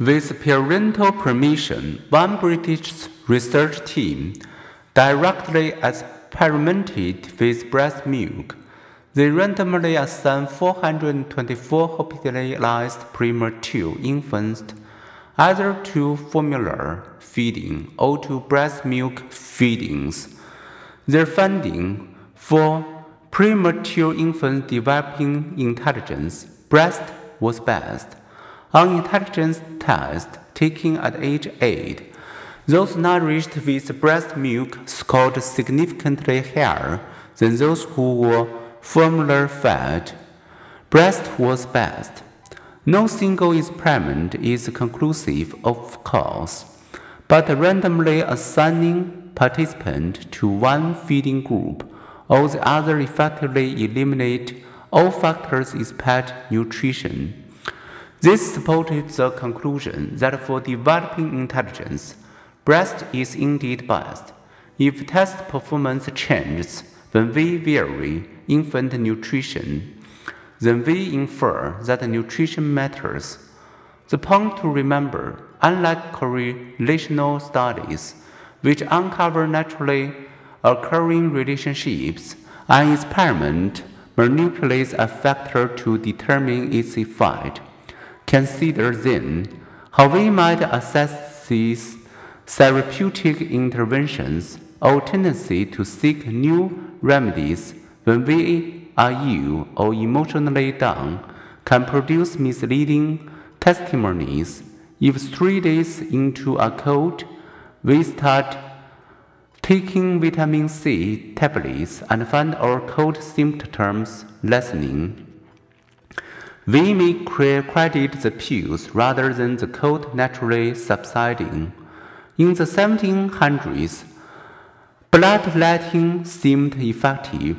With parental permission, one British research team directly experimented with breast milk. They randomly assigned 424 hospitalized premature infants either to formula feeding or to breast milk feedings. Their finding for premature infants developing intelligence, breast was best. On intelligence test taken at age 8, those nourished with breast milk scored significantly higher than those who were formula fed. Breast was best. No single experiment is conclusive, of course, but randomly assigning participant to one feeding group or the other effectively eliminate all factors except nutrition. This supported the conclusion that for developing intelligence, breast is indeed best. If test performance changes when we vary infant nutrition, then we infer that nutrition matters. The point to remember, unlike correlational studies, which uncover naturally occurring relationships, an experiment manipulates a factor to determine its effect. Consider then how we might assess these therapeutic interventions or tendency to seek new remedies when we are ill or emotionally down can produce misleading testimonies. If three days into a cold we start taking vitamin C tablets and find our cold symptoms lessening, we may credit the pills rather than the cold naturally subsiding. In the 1700s, bloodletting seemed effective.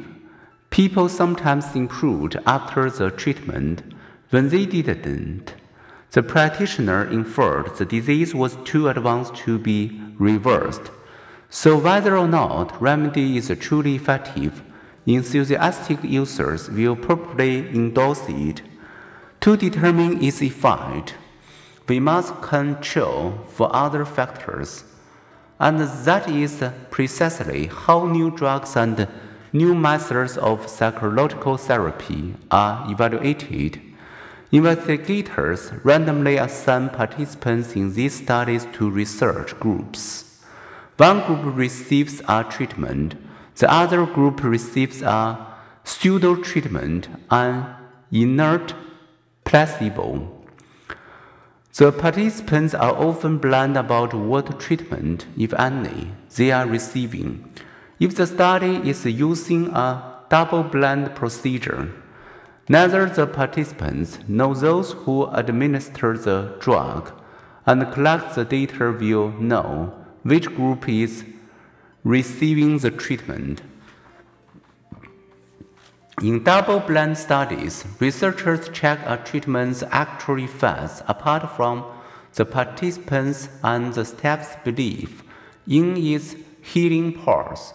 People sometimes improved after the treatment. When they didn't, the practitioner inferred the disease was too advanced to be reversed. So, whether or not remedy is truly effective, enthusiastic users will probably endorse it. To determine its effect, we must control for other factors. And that is precisely how new drugs and new methods of psychological therapy are evaluated. Investigators randomly assign participants in these studies to research groups. One group receives a treatment, the other group receives a pseudo treatment, an inert placebo. The participants are often blind about what treatment, if any, they are receiving. If the study is using a double blind procedure, neither the participants nor those who administer the drug and collect the data will know which group is receiving the treatment. In double-blind studies, researchers check a treatment's actual effects apart from the participants and the staff's belief in its healing powers.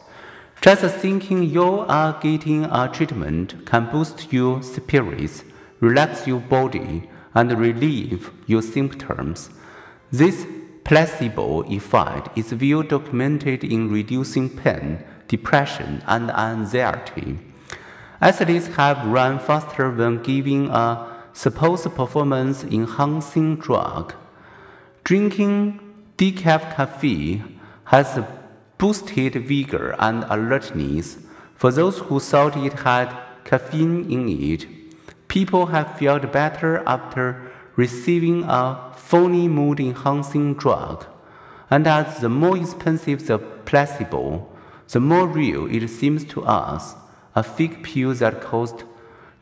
Just thinking you are getting a treatment can boost your spirits, relax your body, and relieve your symptoms. This placebo effect is well documented in reducing pain, depression, and anxiety. Athletes have run faster when given a supposed performance enhancing drug. Drinking decaf coffee has boosted vigor and alertness. For those who thought it had caffeine in it, people have felt better after receiving a phony mood enhancing drug. And as the more expensive the placebo, the more real it seems to us. A fake pill that cost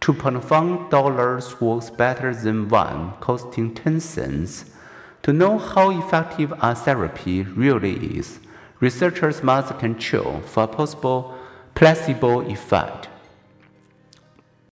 $2.5 works better than one costing 10 cents. To know how effective a therapy really is, researchers must control for a possible placebo effect.